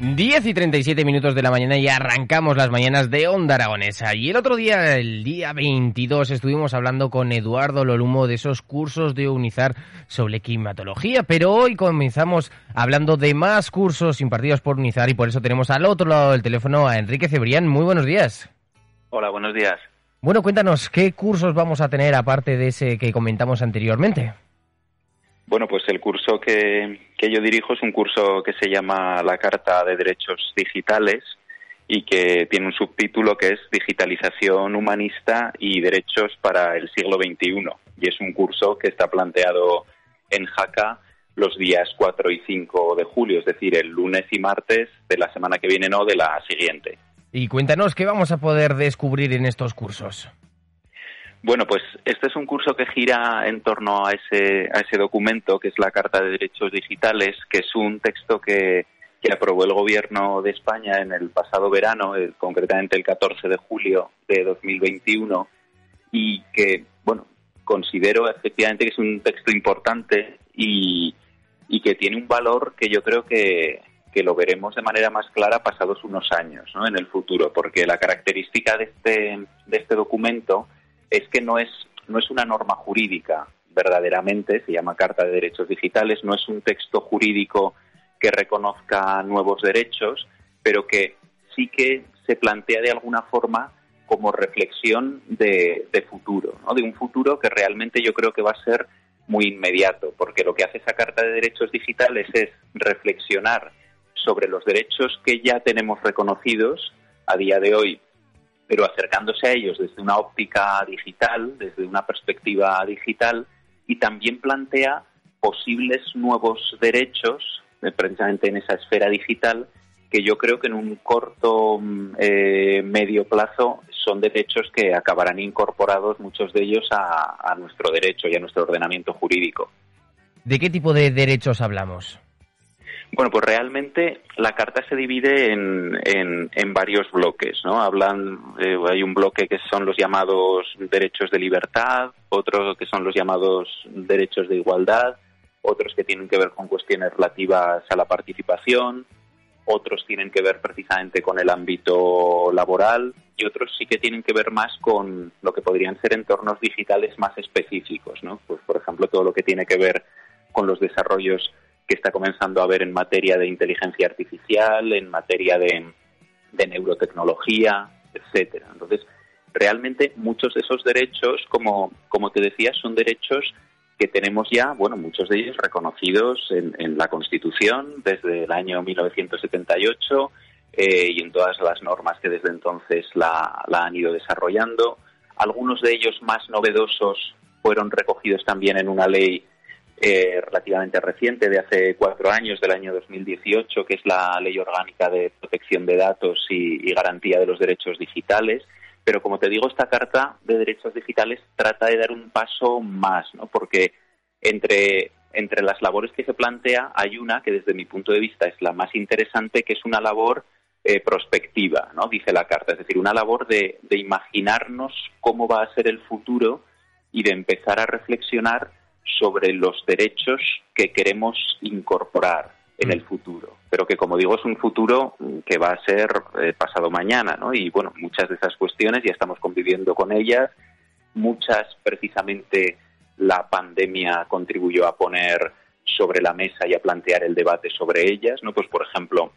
10 y 37 minutos de la mañana y arrancamos las mañanas de Onda Aragonesa. Y el otro día, el día 22, estuvimos hablando con Eduardo Lolumo de esos cursos de UNIZAR sobre climatología, pero hoy comenzamos hablando de más cursos impartidos por UNIZAR y por eso tenemos al otro lado del teléfono a Enrique Cebrián. Muy buenos días. Hola, buenos días. Bueno, cuéntanos, ¿qué cursos vamos a tener aparte de ese que comentamos anteriormente? Bueno, pues el curso que, yo dirijo es un curso que se llama la Carta de Derechos Digitales y que tiene un subtítulo que es Digitalización Humanista y Derechos para el siglo XXI. Y es un curso que está planteado en Jaca los días 4 y 5 de julio, es decir, el lunes y martes de la semana que viene, no de la siguiente. Y cuéntanos, ¿qué vamos a poder descubrir en estos cursos? Bueno, pues este es un curso que gira en torno a ese, documento, que es la Carta de Derechos Digitales, que es un texto que, aprobó el Gobierno de España en el pasado verano, eh, concretamente el 14 de julio de 2021, y que, bueno, considero efectivamente que es un texto importante y, y que tiene un valor que yo creo que, que lo veremos de manera más clara pasados unos años, ¿no? En el futuro, porque la característica de este, de este documento es que no es, no es una norma jurídica verdaderamente, se llama Carta de Derechos Digitales, no es un texto jurídico que reconozca nuevos derechos, pero que sí que se plantea de alguna forma como reflexión de, futuro, ¿no? de un futuro que realmente yo creo que va a ser muy inmediato, porque lo que hace esa Carta de Derechos Digitales es reflexionar sobre los derechos que ya tenemos reconocidos a día de hoy pero acercándose a ellos desde una óptica digital, desde una perspectiva digital, y también plantea posibles nuevos derechos, eh, precisamente en esa esfera digital, que yo creo que en un corto mm, eh, medio plazo son derechos que acabarán incorporados muchos de ellos a nuestro derecho y a nuestro ordenamiento jurídico. ¿De qué tipo de derechos hablamos? Bueno, pues realmente la carta se divide en, en, varios bloques, ¿no? Hablan, eh, hay un bloque que son los llamados derechos de libertad, otro que son los llamados derechos de igualdad, otros que tienen que ver con cuestiones relativas a la participación, otros tienen que ver precisamente con el ámbito laboral y otros sí que tienen que ver más con lo que podrían ser entornos digitales más específicos, ¿no? Pues por ejemplo todo lo que tiene que ver con los desarrollos que está comenzando a haber en materia de inteligencia artificial, en materia de, neurotecnología, etcétera. Entonces, realmente muchos de esos derechos, como, como te decía, son derechos que tenemos ya, bueno, muchos de ellos reconocidos en, la Constitución desde el año 1978 eh, y en todas las normas que desde entonces la, la han ido desarrollando. Algunos de ellos más novedosos fueron recogidos también en una ley eh, relativamente reciente, de hace cuatro años, del año 2018, que es la Ley Orgánica de Protección de Datos y, Garantía de los Derechos Digitales. Pero como te digo, esta Carta de Derechos Digitales trata de dar un paso más, ¿no? porque entre, entre las labores que se plantea hay una que desde mi punto de vista es la más interesante, que es una labor eh, prospectiva, ¿no? dice la Carta, es decir, una labor de, de imaginarnos cómo va a ser el futuro y de empezar a reflexionar sobre los derechos que queremos incorporar en mm. el futuro, pero que como digo es un futuro que va a ser eh, pasado mañana, ¿no? Y bueno, muchas de esas cuestiones ya estamos conviviendo con ellas, muchas precisamente la pandemia contribuyó a poner sobre la mesa y a plantear el debate sobre ellas, ¿no? Pues por ejemplo,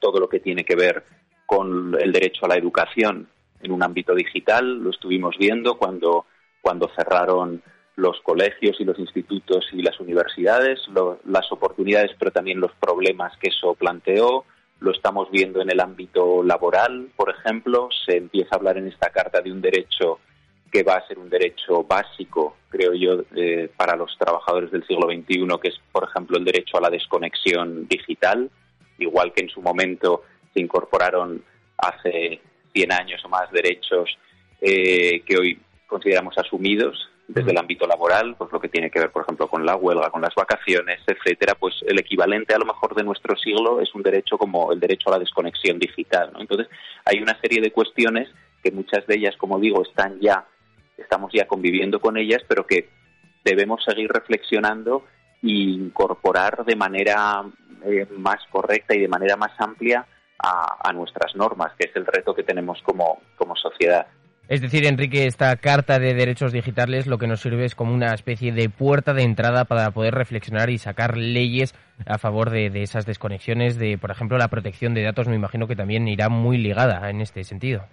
todo lo que tiene que ver con el derecho a la educación en un ámbito digital. Lo estuvimos viendo cuando, cuando cerraron los colegios y los institutos y las universidades, las oportunidades, pero también los problemas que eso planteó. Lo estamos viendo en el ámbito laboral, por ejemplo. Se empieza a hablar en esta carta de un derecho que va a ser un derecho básico, creo yo, eh, para los trabajadores del siglo XXI, que es, por ejemplo, el derecho a la desconexión digital, igual que en su momento se incorporaron hace 100 años o más derechos eh, que hoy consideramos asumidos desde el ámbito laboral, pues lo que tiene que ver, por ejemplo, con la huelga, con las vacaciones, etcétera, pues el equivalente a lo mejor de nuestro siglo es un derecho como el derecho a la desconexión digital, ¿no? Entonces, hay una serie de cuestiones que muchas de ellas, como digo, están ya estamos ya conviviendo con ellas, pero que debemos seguir reflexionando e incorporar de manera eh, más correcta y de manera más amplia a, nuestras normas, que es el reto que tenemos como, como sociedad. Es decir, Enrique, esta Carta de Derechos Digitales lo que nos sirve es como una especie de puerta de entrada para poder reflexionar y sacar leyes a favor de, de, esas desconexiones, de, por ejemplo, la protección de datos, me imagino que también irá muy ligada en este sentido.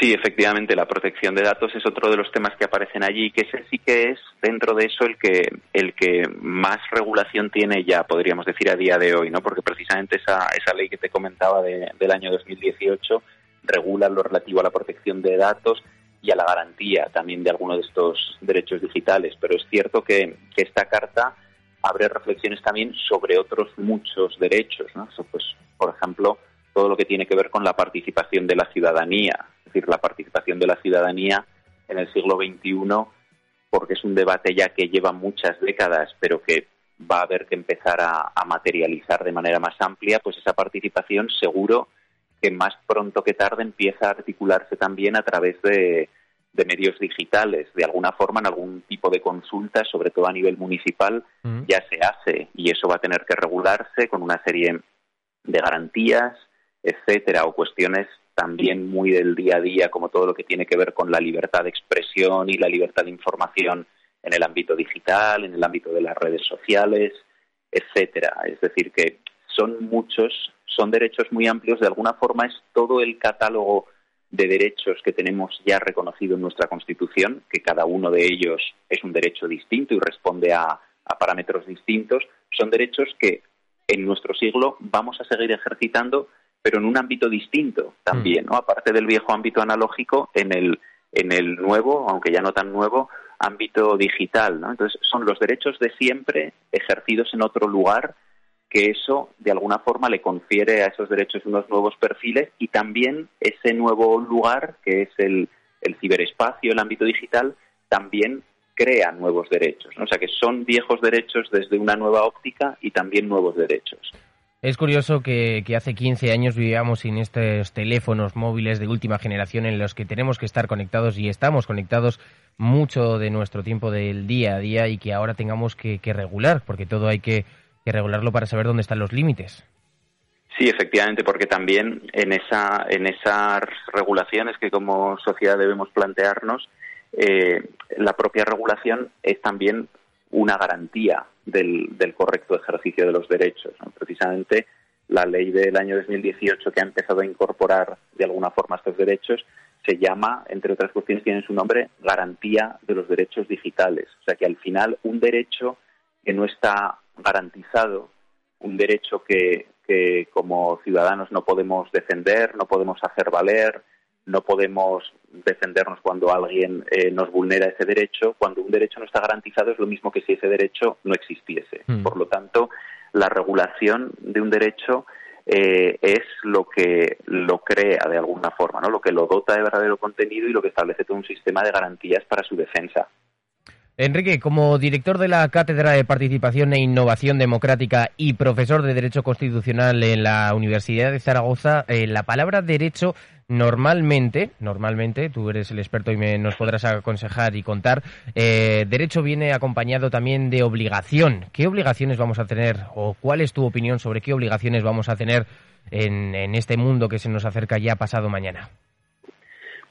Sí, efectivamente, la protección de datos es otro de los temas que aparecen allí, que ese sí que es dentro de eso el que el que más regulación tiene ya, podríamos decir a día de hoy, ¿no? Porque precisamente esa esa ley que te comentaba del año 2018 regula lo relativo a la protección de datos y a la garantía también de algunos de estos derechos digitales. Pero es cierto que, esta carta abre reflexiones también sobre otros muchos derechos, ¿no? pues, por ejemplo, todo lo que tiene que ver con la participación de la ciudadanía, es decir, la participación de la ciudadanía en el siglo XXI, porque es un debate ya que lleva muchas décadas, pero que va a haber que empezar a, materializar de manera más amplia, pues esa participación seguro que más pronto que tarde empieza a articularse también a través de, medios digitales. De alguna forma, en algún tipo de consulta, sobre todo a nivel municipal, mm. ya se hace y eso va a tener que regularse con una serie de garantías, etcétera, o cuestiones también muy del día a día, como todo lo que tiene que ver con la libertad de expresión y la libertad de información en el ámbito digital, en el ámbito de las redes sociales, etcétera. Es decir, que son muchos, son derechos muy amplios, de alguna forma es todo el catálogo de derechos que tenemos ya reconocido en nuestra Constitución, que cada uno de ellos es un derecho distinto y responde a, a parámetros distintos, son derechos que en nuestro siglo vamos a seguir ejercitando pero en un ámbito distinto también, mm. ¿no? Aparte del viejo ámbito analógico, en el, en el nuevo, aunque ya no tan nuevo, ámbito digital, ¿no? Entonces, son los derechos de siempre ejercidos en otro lugar que eso, de alguna forma, le confiere a esos derechos unos nuevos perfiles y también ese nuevo lugar, que es el, el ciberespacio, el ámbito digital, también crea nuevos derechos. ¿no? O sea que son viejos derechos desde una nueva óptica y también nuevos derechos. Es curioso que, hace 15 años vivíamos sin estos teléfonos móviles de última generación en los que tenemos que estar conectados y estamos conectados mucho de nuestro tiempo del día a día y que ahora tengamos que, regular, porque todo hay que, regularlo para saber dónde están los límites. Sí, efectivamente, porque también en, esa, en esas regulaciones que como sociedad debemos plantearnos, eh, la propia regulación es también una garantía del, correcto ejercicio de los derechos. Precisamente la ley del año 2018 que ha empezado a incorporar de alguna forma estos derechos se llama, entre otras cuestiones, tiene su nombre garantía de los derechos digitales. O sea que al final un derecho que no está garantizado, un derecho que, que como ciudadanos no podemos defender, no podemos hacer valer, no podemos defendernos cuando alguien eh, nos vulnera ese derecho. Cuando un derecho no está garantizado es lo mismo que si ese derecho no existiese. Hmm. Por lo tanto, la regulación de un derecho eh, es lo que lo crea de alguna forma, ¿no? lo que lo dota de verdadero contenido y lo que establece todo un sistema de garantías para su defensa. Enrique, como director de la Cátedra de Participación e Innovación Democrática y profesor de Derecho Constitucional en la Universidad de Zaragoza, eh, la palabra derecho normalmente, normalmente, tú eres el experto y me, nos podrás aconsejar y contar, eh, derecho viene acompañado también de obligación. ¿Qué obligaciones vamos a tener o cuál es tu opinión sobre qué obligaciones vamos a tener en, en este mundo que se nos acerca ya pasado mañana?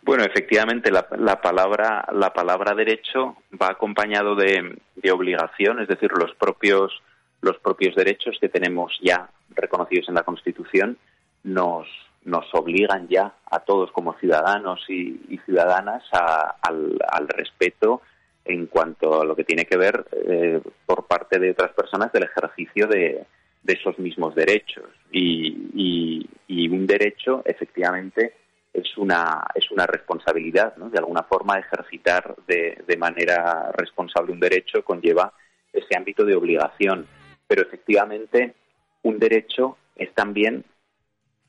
Bueno, efectivamente, la, palabra la palabra derecho va acompañado de, obligación, es decir, los propios los propios derechos que tenemos ya reconocidos en la Constitución nos, nos obligan ya a todos como ciudadanos y, ciudadanas al, respeto en cuanto a lo que tiene que ver eh, por parte de otras personas del ejercicio de, esos mismos derechos. Y, un derecho, efectivamente, es una, es una responsabilidad, ¿no? De alguna forma, ejercitar de, de manera responsable un derecho conlleva ese ámbito de obligación. Pero efectivamente, un derecho es también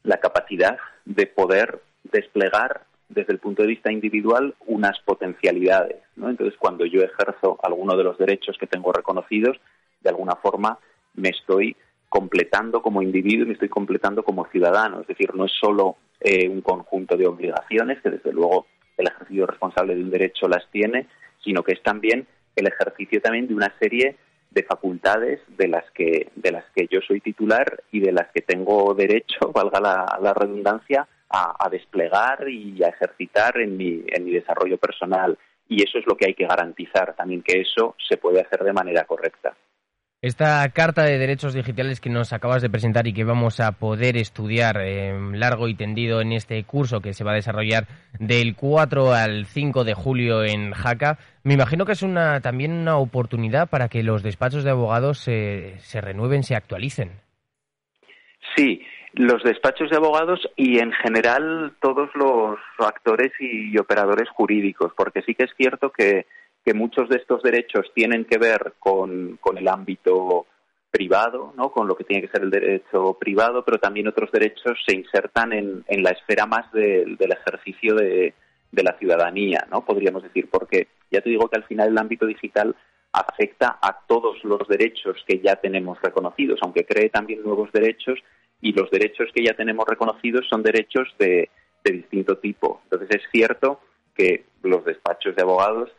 la capacidad de poder desplegar desde el punto de vista individual unas potencialidades. ¿no? Entonces, cuando yo ejerzo alguno de los derechos que tengo reconocidos, de alguna forma me estoy completando como individuo y me estoy completando como ciudadano. Es decir, no es solo eh, un conjunto de obligaciones, que desde luego el ejercicio responsable de un derecho las tiene, sino que es también el ejercicio también de una serie de facultades de las que de las que yo soy titular y de las que tengo derecho, valga la, redundancia, a, desplegar y a ejercitar en mi, en mi desarrollo personal. Y eso es lo que hay que garantizar también, que eso se puede hacer de manera correcta. Esta carta de derechos digitales que nos acabas de presentar y que vamos a poder estudiar eh, largo y tendido en este curso que se va a desarrollar del 4 al 5 de julio en Jaca, me imagino que es una, también una oportunidad para que los despachos de abogados se, se renueven, se actualicen. Sí, los despachos de abogados y en general todos los actores y operadores jurídicos, porque sí que es cierto que que muchos de estos derechos tienen que ver con, el ámbito privado, ¿no? con lo que tiene que ser el derecho privado, pero también otros derechos se insertan en, en la esfera más del ejercicio de, de, la ciudadanía, ¿no? podríamos decir, porque ya te digo que al final el ámbito digital afecta a todos los derechos que ya tenemos reconocidos, aunque cree también nuevos derechos, y los derechos que ya tenemos reconocidos son derechos de, de distinto tipo. Entonces es cierto que los despachos de abogados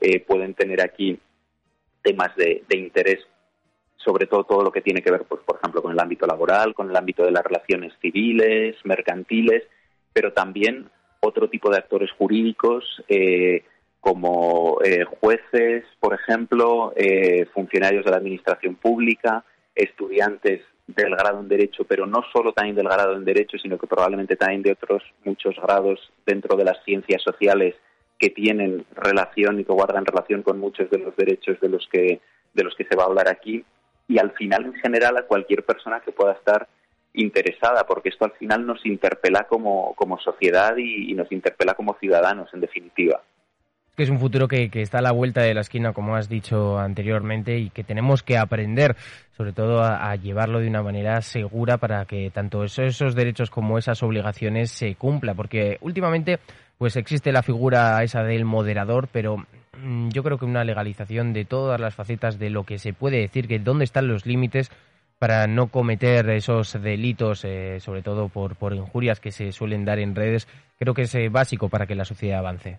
eh, pueden tener aquí temas de, interés, sobre todo todo lo que tiene que ver, pues, por ejemplo, con el ámbito laboral, con el ámbito de las relaciones civiles, mercantiles, pero también otro tipo de actores jurídicos, eh, como eh, jueces, por ejemplo, funcionarios de la administración pública, estudiantes del grado en Derecho, pero no solo también del grado en Derecho, sino que probablemente también de otros muchos grados dentro de las ciencias sociales que tienen relación y que guardan relación con muchos de los derechos de los que de los que se va a hablar aquí. Y al final en general a cualquier persona que pueda estar interesada porque esto al final nos interpela como, como sociedad y, nos interpela como ciudadanos en definitiva que es un futuro que, está a la vuelta de la esquina, como has dicho anteriormente, y que tenemos que aprender, sobre todo, a, llevarlo de una manera segura para que tanto esos, derechos como esas obligaciones se cumplan. Porque últimamente pues existe la figura esa del moderador, pero mm, yo creo que una legalización de todas las facetas de lo que se puede decir, que dónde están los límites para no cometer esos delitos, eh, sobre todo por, por injurias que se suelen dar en redes, creo que es eh, básico para que la sociedad avance.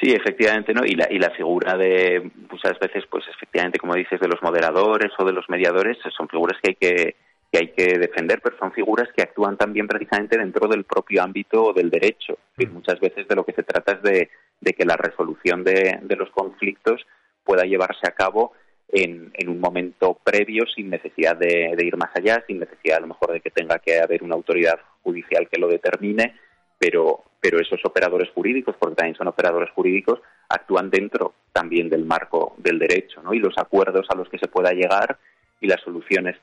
Sí, efectivamente, ¿no? Y la, y la figura de muchas veces, pues efectivamente, como dices, de los moderadores o de los mediadores, son figuras que hay que que hay que defender, pero son figuras que actúan también precisamente dentro del propio ámbito del derecho. Y muchas veces de lo que se trata es de, que la resolución de, los conflictos pueda llevarse a cabo en, un momento previo sin necesidad de, ir más allá, sin necesidad a lo mejor de que tenga que haber una autoridad judicial que lo determine, pero, pero esos operadores jurídicos, porque también son operadores jurídicos, actúan dentro también del marco del derecho, ¿no? Y los acuerdos a los que se pueda llegar y las soluciones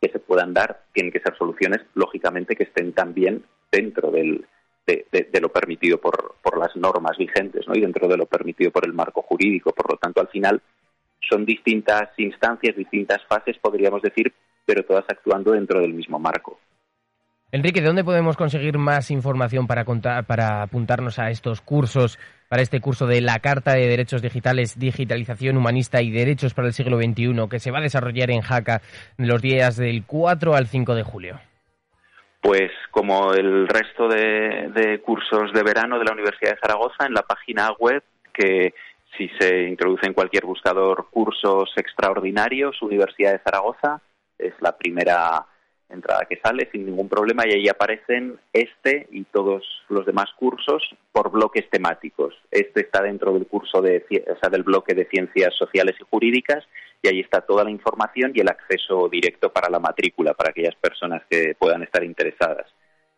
que se puedan dar tienen que ser soluciones, lógicamente, que estén también dentro del, de, lo permitido por, por, las normas vigentes ¿no? y dentro de lo permitido por el marco jurídico. Por lo tanto, al final son distintas instancias, distintas fases, podríamos decir, pero todas actuando dentro del mismo marco. Enrique, ¿de dónde podemos conseguir más información para, contar, para apuntarnos a estos cursos, para este curso de la Carta de Derechos Digitales, Digitalización Humanista y Derechos para el siglo XXI, que se va a desarrollar en Jaca los días del 4 al 5 de julio? Pues como el resto de, de cursos de verano de la Universidad de Zaragoza, en la página web que si se introduce en cualquier buscador cursos extraordinarios, Universidad de Zaragoza, es la primera entrada que sale sin ningún problema y ahí aparecen este y todos los demás cursos por bloques temáticos. Este está dentro del curso de, o sea, del bloque de ciencias sociales y jurídicas y ahí está toda la información y el acceso directo para la matrícula para aquellas personas que puedan estar interesadas,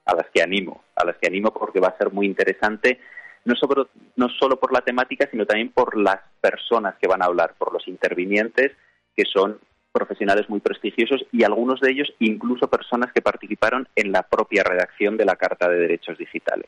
a las que animo, a las que animo porque va a ser muy interesante no solo, no solo por la temática, sino también por las personas que van a hablar, por los intervinientes, que son profesionales muy prestigiosos y algunos de ellos incluso personas que participaron en la propia redacción de la Carta de Derechos Digitales.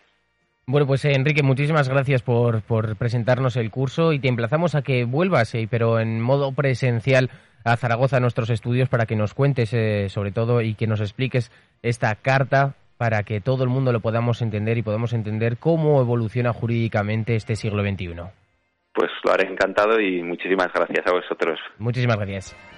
Bueno, pues eh, Enrique, muchísimas gracias por, por, presentarnos el curso y te emplazamos a que vuelvas, eh, pero en modo presencial a Zaragoza a nuestros estudios para que nos cuentes eh, sobre todo y que nos expliques esta carta para que todo el mundo lo podamos entender y podamos entender cómo evoluciona jurídicamente este siglo XXI. Pues lo haré encantado y muchísimas gracias a vosotros. Muchísimas gracias.